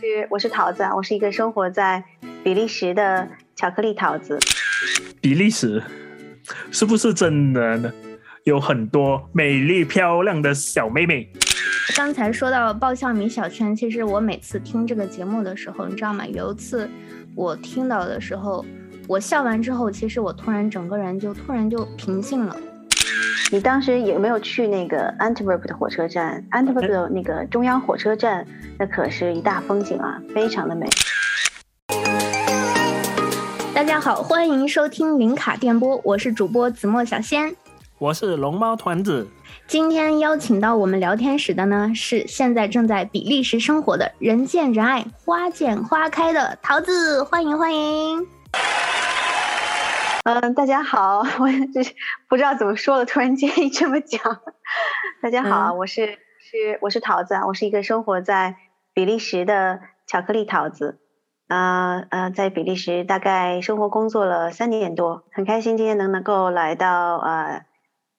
是我是桃子，我是一个生活在比利时的巧克力桃子。比利时是不是真的呢？有很多美丽漂亮的小妹妹。刚才说到爆笑米小圈，其实我每次听这个节目的时候，你知道吗？有一次我听到的时候，我笑完之后，其实我突然整个人就突然就平静了。你当时有没有去那个 Antwerp 的火车站？Antwerp 的那个中央火车站，那可是一大风景啊，非常的美。大家好，欢迎收听零卡电波，我是主播子墨小仙，我是龙猫团子。今天邀请到我们聊天室的呢，是现在正在比利时生活的人见人爱、花见花开的桃子，欢迎欢迎。嗯，大家好，我这不知道怎么说了，突然间这么讲。大家好，我是是我是桃子，我是一个生活在比利时的巧克力桃子。呃呃，在比利时大概生活工作了三年多，很开心今天能能够来到呃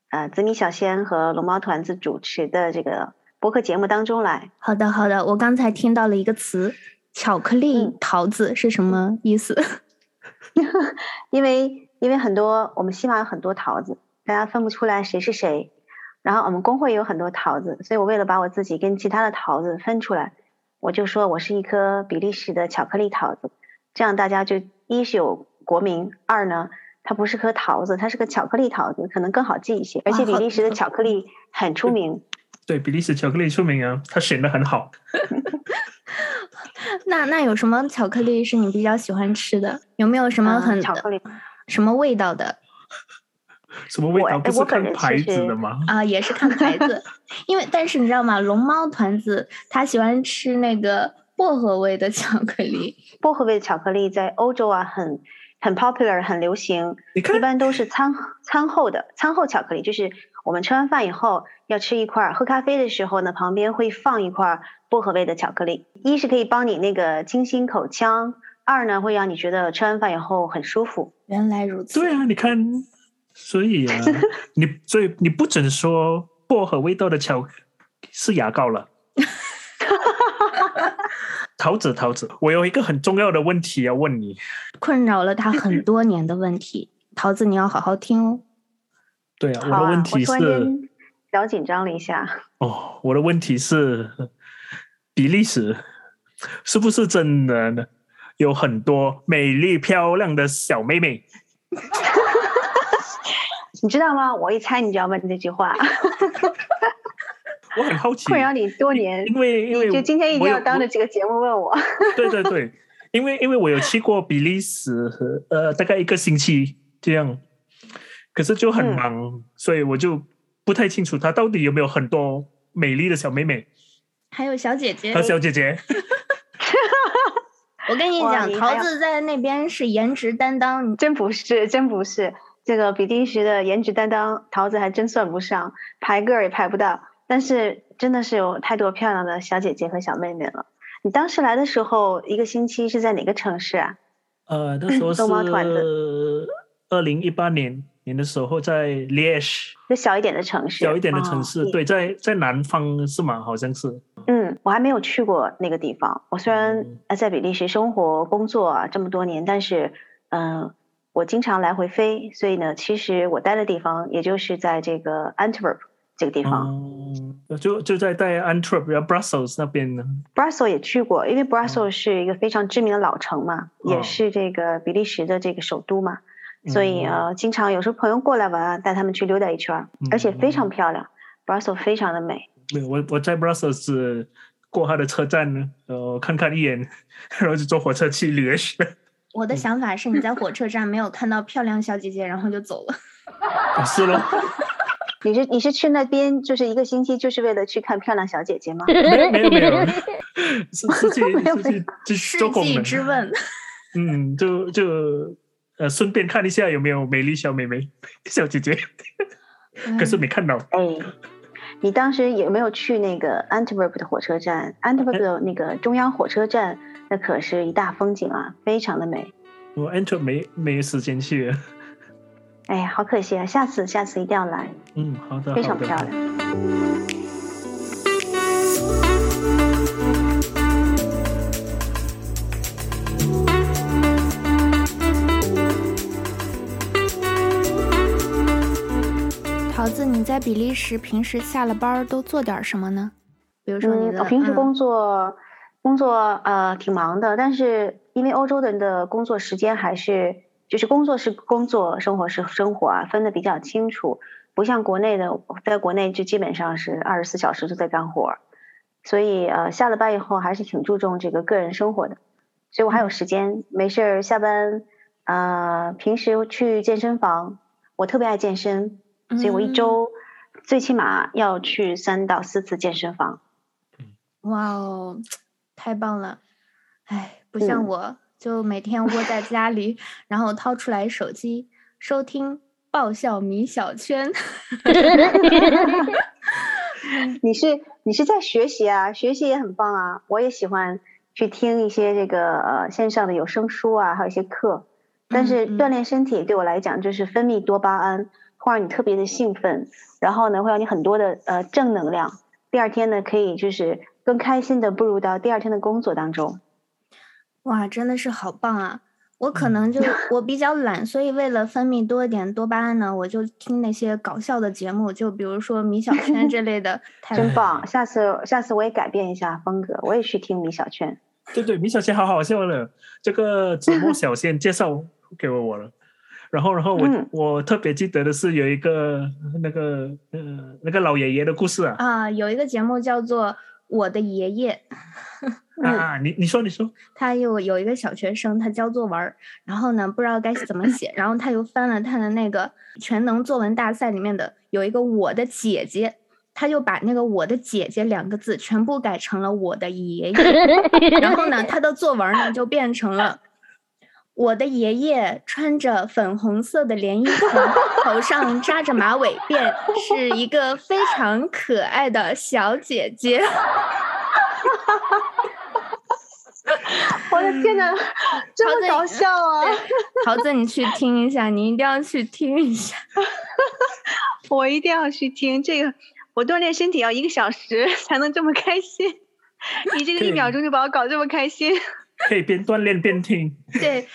呃紫米小仙和龙猫团子主持的这个播客节目当中来。好的好的，我刚才听到了一个词，巧克力桃子是什么意思？因为。因为很多我们西马有很多桃子，大家分不出来谁是谁。然后我们工会有很多桃子，所以我为了把我自己跟其他的桃子分出来，我就说我是一颗比利时的巧克力桃子。这样大家就一是有国名，二呢它不是颗桃子，它是个巧克力桃子，可能更好记一些。而且比利时的巧克力很出名。对，比利时巧克力出名啊，它选的很好。那那有什么巧克力是你比较喜欢吃的？有没有什么很巧克力？什么味道的？什么味道？不是看牌子的吗？啊，也是看牌子。因为，但是你知道吗？龙猫团子他喜欢吃那个薄荷味的巧克力。薄荷味的巧克力在欧洲啊，很很 popular，很流行。一般都是餐餐后的餐后巧克力，就是我们吃完饭以后要吃一块，喝咖啡的时候呢，旁边会放一块薄荷味的巧克力。一是可以帮你那个清新口腔。二呢，会让你觉得吃完饭以后很舒服。原来如此。对啊，你看，所以啊，你所以你不准说薄荷味道的巧是牙膏了。桃子，桃子，我有一个很重要的问题要问你，困扰了他很多年的问题。桃子，你要好好听哦。对啊，我的问题是，小紧张了一下。哦，我的问题是，比利时是不是真的呢？有很多美丽漂亮的小妹妹，你知道吗？我一猜你就要问这句话。我很好奇，困扰你多年，因为因为就今天一定要当着这个节目问我。对对对，因为因为我有去过比利时，呃，大概一个星期这样，可是就很忙，所以我就不太清楚他到底有没有很多美丽的小妹妹，还有小姐姐，还有小姐姐。我跟你讲，桃子在那边是颜值担当，真不是，真不是。这个比利时的颜值担当，桃子还真算不上，排个儿也排不到。但是真的是有太多漂亮的小姐姐和小妹妹了。你当时来的时候，一个星期是在哪个城市啊？呃，那时候 是二零一八年。年的时候在 Liège，就小一点的城市，小一点的城市，对，在在南方是吗？好像是。嗯，我还没有去过那个地方。我虽然在比利时生活工作啊这么多年，但是嗯，我经常来回飞，所以呢，其实我待的地方也就是在这个 Antwerp 这个地方。嗯，就就在在 Antwerp，然后 Brussels 那边呢。Brussels 也去过，因为 Brussels 是一个非常知名的老城嘛，也是这个比利时的这个首都嘛。所以呃，经常有时候朋友过来玩，带他们去溜达一圈，而且非常漂亮，Brussels 非常的美。没有，我我在 Brussels 过他的车站呢，呃，看看一眼，然后就坐火车去旅去。我的想法是，你在火车站没有看到漂亮小姐姐，然后就走了。是喽。你是你是去那边就是一个星期，就是为了去看漂亮小姐姐吗？没有没有没有，是是去是去做世纪之问。嗯，就就。呃，顺便看一下有没有美丽小妹妹、小姐姐，可是没看到。哎，你当时有没有去那个 Antwerp 的火车站？Antwerp 的那个中央火车站，那可是一大风景啊，非常的美。我 Antwerp 没没时间去。哎呀，好可惜啊！下次下次一定要来。嗯，好的，非常漂亮。你在比利时平时下了班都做点什么呢？比如说你的，我平时工作工作呃挺忙的，但是因为欧洲人的工作时间还是就是工作是工作，生活是生活啊，分的比较清楚，不像国内的，在国内就基本上是二十四小时都在干活，所以呃下了班以后还是挺注重这个个人生活的，所以我还有时间没事儿下班呃平时去健身房，我特别爱健身，所以我一周最起码要去三到四次健身房。哇哦，太棒了！哎，不像我，就每天窝在家里，然后掏出来手机收听爆笑米小圈。你是你是在学习啊？学习也很棒啊！我也喜欢去听一些这个呃线上的有声书啊，还有一些课。但是锻炼身体对我来讲，就是分泌多巴胺，会让你特别的兴奋，然后呢，会让你很多的呃正能量。第二天呢，可以就是。更开心的步入到第二天的工作当中，哇，真的是好棒啊！我可能就 我比较懒，所以为了分泌多一点多巴胺呢，我就听那些搞笑的节目，就比如说米小圈之类的。真棒！下次下次我也改变一下风格，我也去听米小圈。对对，米小圈好好笑了，这个节目小仙介绍给我了。然后然后我我特别记得的是有一个那个呃那个老爷爷的故事啊啊，有一个节目叫做。我的爷爷 啊，你你说你说，他又有一个小学生，他交作文，然后呢不知道该怎么写，然后他又翻了他的那个全能作文大赛里面的有一个我的姐姐，他就把那个我的姐姐两个字全部改成了我的爷爷，然后呢他的作文呢就变成了。我的爷爷穿着粉红色的连衣裙，头上扎着马尾辫，是一个非常可爱的小姐姐。我的天哪，这么搞笑啊！桃子，你去听一下，你一定要去听一下。我一定要去听这个，我锻炼身体要一个小时才能这么开心。你这个一秒钟就把我搞这么开心。可以边锻炼边听，对，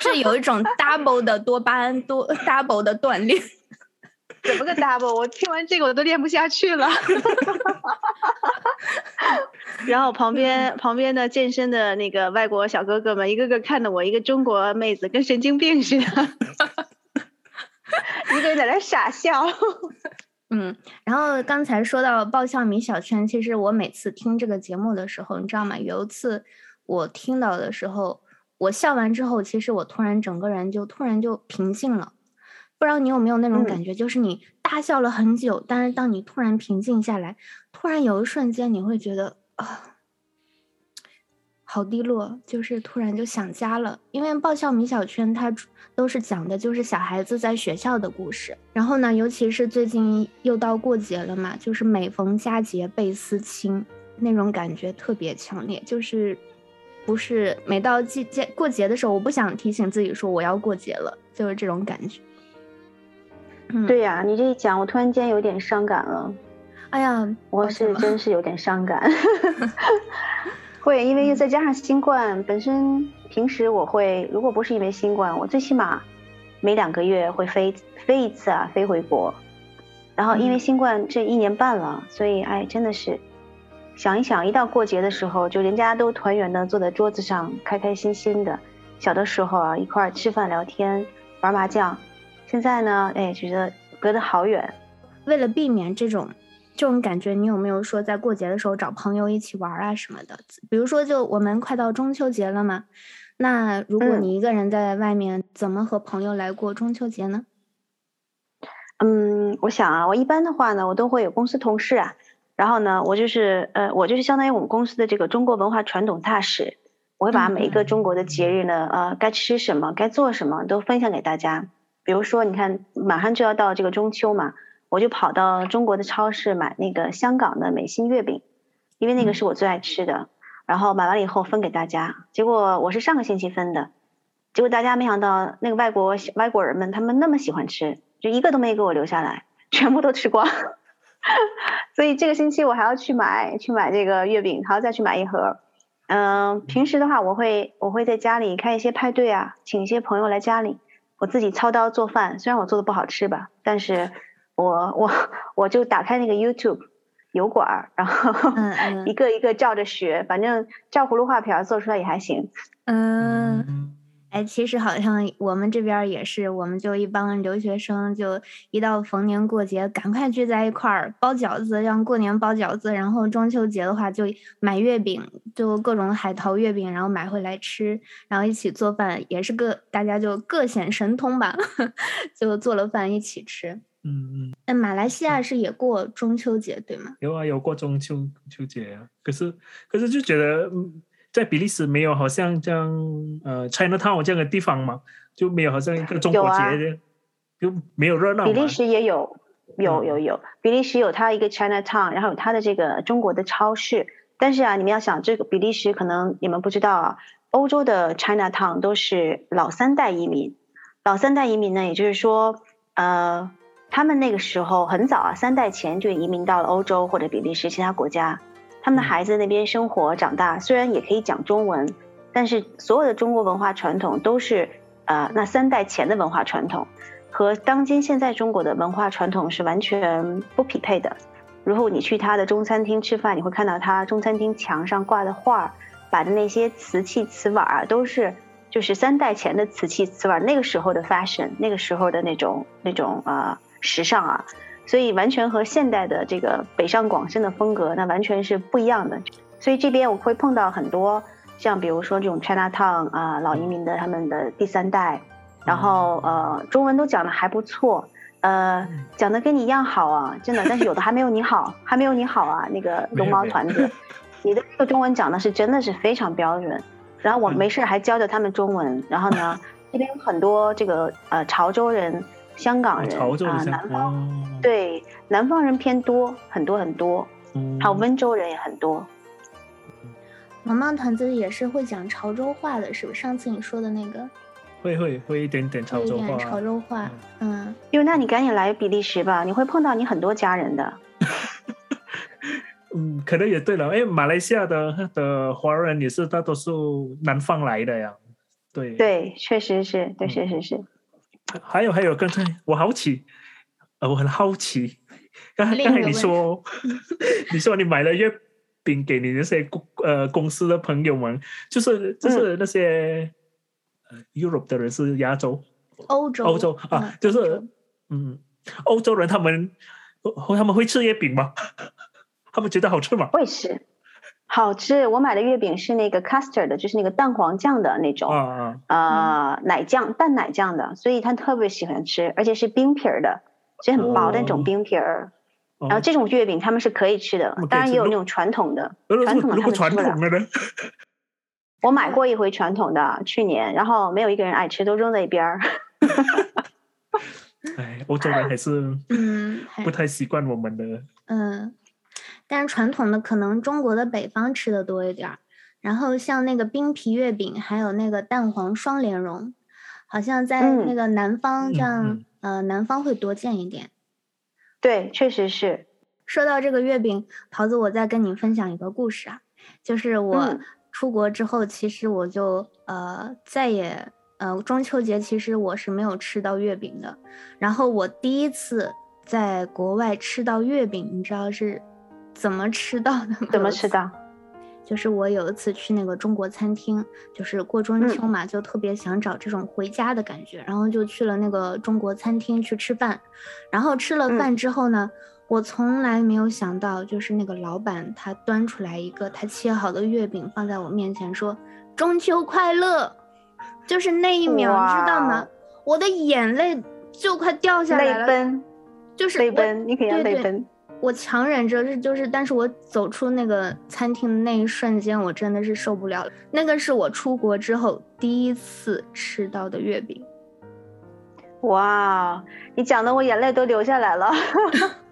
是有一种 double 的多巴胺多 double 的锻炼，怎么个 double？我听完这个我都练不下去了。然后旁边旁边的健身的那个外国小哥哥们，一个个看的我一个中国妹子跟神经病似的，一个人在那傻笑。嗯，然后刚才说到爆笑米小圈，其实我每次听这个节目的时候，你知道吗？有一次。我听到的时候，我笑完之后，其实我突然整个人就突然就平静了。不知道你有没有那种感觉，就是你大笑了很久，但是当你突然平静下来，突然有一瞬间你会觉得啊，好低落，就是突然就想家了。因为爆笑米小圈它都是讲的就是小孩子在学校的故事，然后呢，尤其是最近又到过节了嘛，就是每逢佳节倍思亲，那种感觉特别强烈，就是。不是每到季节过节的时候，我不想提醒自己说我要过节了，就是这种感觉。对呀，你这一讲，我突然间有点伤感了。哎呀，我是真是有点伤感。会，因为又再加上新冠，本身平时我会，如果不是因为新冠，我最起码每两个月会飞飞一次啊，飞回国。然后因为新冠这一年半了，所以哎，真的是。想一想，一到过节的时候，就人家都团圆的坐在桌子上，开开心心的。小的时候啊，一块吃饭聊天、玩麻将。现在呢，哎，觉得隔得好远。为了避免这种这种感觉，你有没有说在过节的时候找朋友一起玩啊什么的？比如说，就我们快到中秋节了嘛，那如果你一个人在外面，怎么和朋友来过中秋节呢？嗯，我想啊，我一般的话呢，我都会有公司同事啊。然后呢，我就是呃，我就是相当于我们公司的这个中国文化传统大使，我会把每一个中国的节日呢，呃，该吃什么，该做什么都分享给大家。比如说，你看马上就要到这个中秋嘛，我就跑到中国的超市买那个香港的美心月饼，因为那个是我最爱吃的。然后买完了以后分给大家，结果我是上个星期分的，结果大家没想到那个外国外国人们他们那么喜欢吃，就一个都没给我留下来，全部都吃光。所以这个星期我还要去买去买这个月饼，还要再去买一盒。嗯，平时的话我会我会在家里开一些派对啊，请一些朋友来家里，我自己操刀做饭。虽然我做的不好吃吧，但是我我我就打开那个 YouTube 油管儿，然后 一个一个照着学，反正照葫芦画瓢做出来也还行。嗯。嗯哎，其实好像我们这边也是，我们就一帮留学生，就一到逢年过节，赶快聚在一块儿包饺子，让过年包饺子，然后中秋节的话就买月饼，就各种海淘月饼，然后买回来吃，然后一起做饭，也是各大家就各显神通吧，就做了饭一起吃。嗯嗯，那马来西亚是也过中秋节对吗？有啊，有过中秋中秋节啊，可是可是就觉得，嗯，在比利时没有好像这样呃 China Town 这样的地方嘛，就没有好像一个中国节的，就没有热闹嘛。比利时也有，有嗯有有，比利时有它一个 China Town，然后有它的这个中国的超市。但是啊，你们要想，这个比利时可能你们不知道啊，欧洲的 China Town 都是老三代移民。老三代移民呢，也就是说，呃，他们那个时候很早啊，三代前就移民到了欧洲或者比利时其他国家。他们的嗯孩子那边生活长大，虽然也可以讲中文，但是所有的中国文化传统都是呃那三代前的文化传统。和当今现在中国的文化传统是完全不匹配的。如果你去他的中餐厅吃饭，你会看到他中餐厅墙上挂的画儿，摆的那些瓷器瓷碗儿啊，都是就是三代前的瓷器瓷碗儿，那个时候的 fashion，那个时候的那种那种呃时尚啊，所以完全和现代的这个北上广深的风格，那完全是不一样的。所以这边我会碰到很多像比如说这种 China Town 啊、老移民的他们的第三代，然后呃中文都讲的还不错，呃讲的跟你一样好啊，真的，但是有的还没有你好，还没有你好啊，那个龙猫团子，你的这个中文讲的是真的是非常标准，然后我嗯。没事还教教他们中文，然后呢 这边有很多这个呃潮州人、香港人啊、南方哦，对南方人偏多，很多很多，嗯。还有温州人也很多。毛毛团子也是会讲潮州话的，是不是？上次你说的那个。会会会一点点潮州话，潮州话，嗯，因为那你赶紧来比利时吧，你会碰到你很多家人的。嗯，可能也对了，哎，马来西亚的的华人也是大多数南方来的呀，对，对，确实是，对，嗯确实是。还有还有，刚才我好奇，呃，我很好奇，刚才刚才你说，你说你买了月饼给你那些公呃公司的朋友们，就是就是那些、呃 Europe 的人是亚洲。欧洲欧洲啊，嗯就是嗯欧洲人他们呃他们会吃月饼吗？他们觉得好吃吗？会吃，好吃。我买的月饼是那个 custard 的，就是那个蛋黄酱的那种，啊啊，呃，奶酱蛋奶酱的，所以他特别喜欢吃，而且是冰皮儿的，所以很薄的那哦种冰皮儿。哦然后这种月饼他们是可以吃的当然也有那种传统的，传统的他们吃不了统。的呢？我买过一回传统的，去年，然后没有一个人爱吃，都扔在一边儿。哎，欧洲人还是嗯，不太习惯我们的。嗯，但是传统的可能中国的北方吃的多一点儿，然后像那个冰皮月饼，还有那个蛋黄双莲蓉，好像在嗯那个南方这样，嗯呃，南方会多见一点。对，确实是。说到这个月饼，桃子，我再跟你分享一个故事啊，就是我嗯出国之后，其实我就呃再也呃中秋节其实我是没有吃到月饼的，然后我第一次在国外吃到月饼，你知道是怎么吃到的吗？怎么吃到？就是我有一次去那个中国餐厅，就是过中秋嘛，就特别想找这种回家的感觉，然后就去了那个中国餐厅去吃饭，然后吃了饭之后呢，我从来没有想到，就是那个老板他端出来一个他切好的月饼放在我面前说中秋快乐，就是那一秒，你知道吗？我的眼泪就快掉下来了，泪奔，就是泪奔，你肯定要对对泪奔。我强忍着，是就是，但是我走出那个餐厅的那一瞬间，我真的是受不了了。那个是我出国之后第一次吃到的月饼，哇，你讲的我眼泪都流下来了。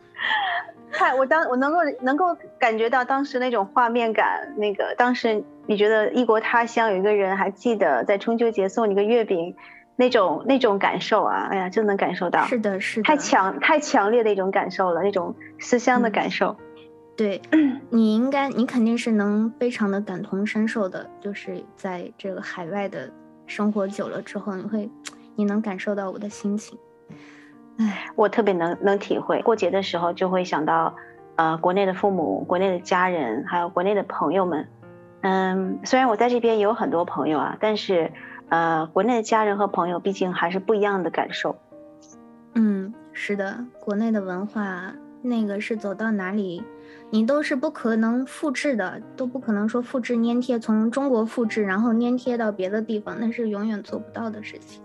太，我当我能够能够感觉到当时那种画面感，那个当时你觉得异国他乡有一个人还记得在中秋节送你个月饼，那种那种感受啊，哎呀，真能感受到，是的，是的，太强太强烈的一种感受了，那种思乡的嗯感受。对，你应该，你肯定是能非常的感同身受的，就是在这个海外的生活久了之后，你会，你能感受到我的心情。哎我特别能能体会。过节的时候就会想到，呃，国内的父母、国内的家人，还有国内的朋友们。嗯，虽然我在这边也有很多朋友啊，但是，呃，国内的家人和朋友毕竟还是不一样的感受。嗯，是的，国内的文化那个是走到哪里，你都是不可能复制的，都不可能说复制粘贴，从中国复制然后粘贴到别的地方，那是永远做不到的事情。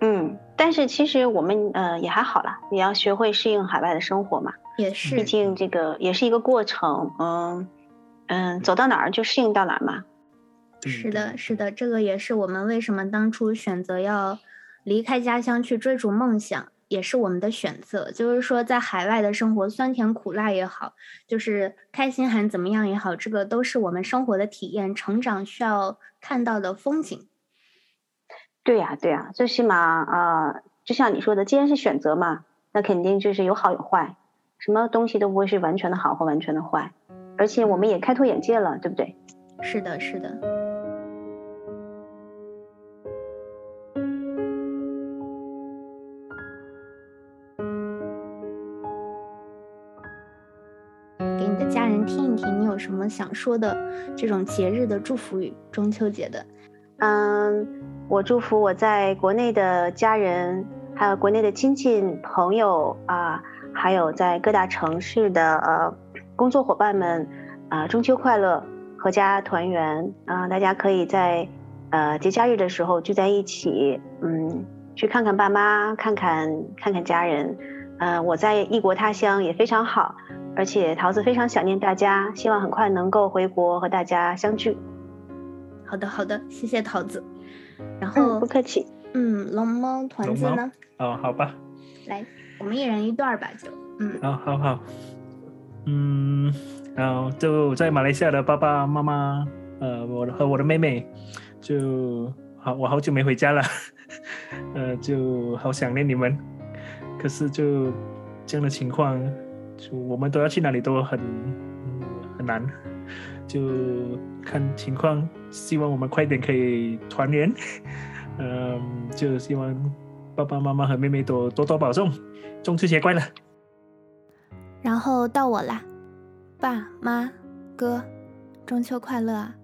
嗯，但是其实我们呃也还好啦，也要学会适应海外的生活嘛。也是，毕竟这个也是一个过程。嗯嗯，走到哪儿就适应到哪儿嘛。是的，是的，这个也是我们为什么当初选择要离开家乡去追逐梦想，也是我们的选择。就是说，在海外的生活，酸甜苦辣也好，就是开心还怎么样也好，这个都是我们生活的体验、成长需要看到的风景。对呀，对呀，最起码啊，就像你说的，既然是选择嘛，那肯定就是有好有坏，什么东西都不会是完全的好或完全的坏，而且我们也开拓眼界了，对不对？是的，是的。想说的这种节日的祝福语？中秋节的，嗯。我祝福我在国内的家人，还有国内的亲戚朋友啊，还有在各大城市的呃工作伙伴们啊，中秋快乐，阖家团圆啊！大家可以在呃节假日的时候聚在一起，嗯，去看看爸妈，看看看看家人。嗯，我在异国他乡也非常好，而且桃子非常想念大家，希望很快能够回国和大家相聚。好的，好的，谢谢桃子。然后不客气，嗯，龙猫团子呢？哦，好吧，来，我们一人一段吧，就，嗯，好好好，嗯，然后就在马来西亚的爸爸妈妈，呃，我和我的妹妹，就好，我好久没回家了，呃，就好想念你们，可是就这样的情况，就我们都要去哪里都很很难。就看情况，希望我们快点可以团圆。嗯，就希望爸爸妈妈和妹妹都多多保重，中秋节快乐。然后到我啦，爸妈哥，中秋快乐啊！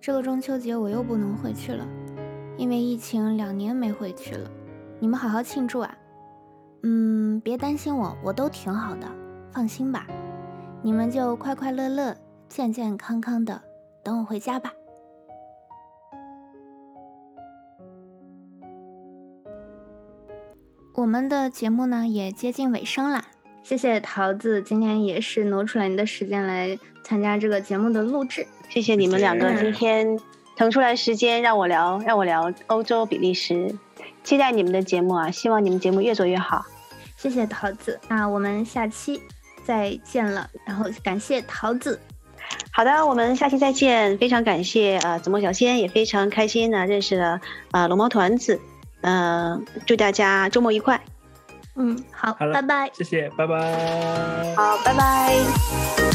这个中秋节我又不能回去了，因为疫情两年没回去了。你们好好庆祝啊！嗯，别担心我，我都挺好的，放心吧。你们就快快乐乐。健健康康的，等我回家吧。我们的节目呢也接近尾声啦，谢谢桃子今天也是挪出来你的时间来参加这个节目的录制，谢谢你们两个今天腾出来时间让我聊让我聊欧洲比利时，期待你们的节目啊，希望你们节目越做越好。谢谢桃子，那我们下期再见了，然后感谢桃子。好的，我们下期再见。非常感谢呃子墨小仙，也非常开心呢认识了呃龙猫团子。嗯，祝大家周末愉快。嗯，好，拜拜。谢谢，拜拜。好，拜拜。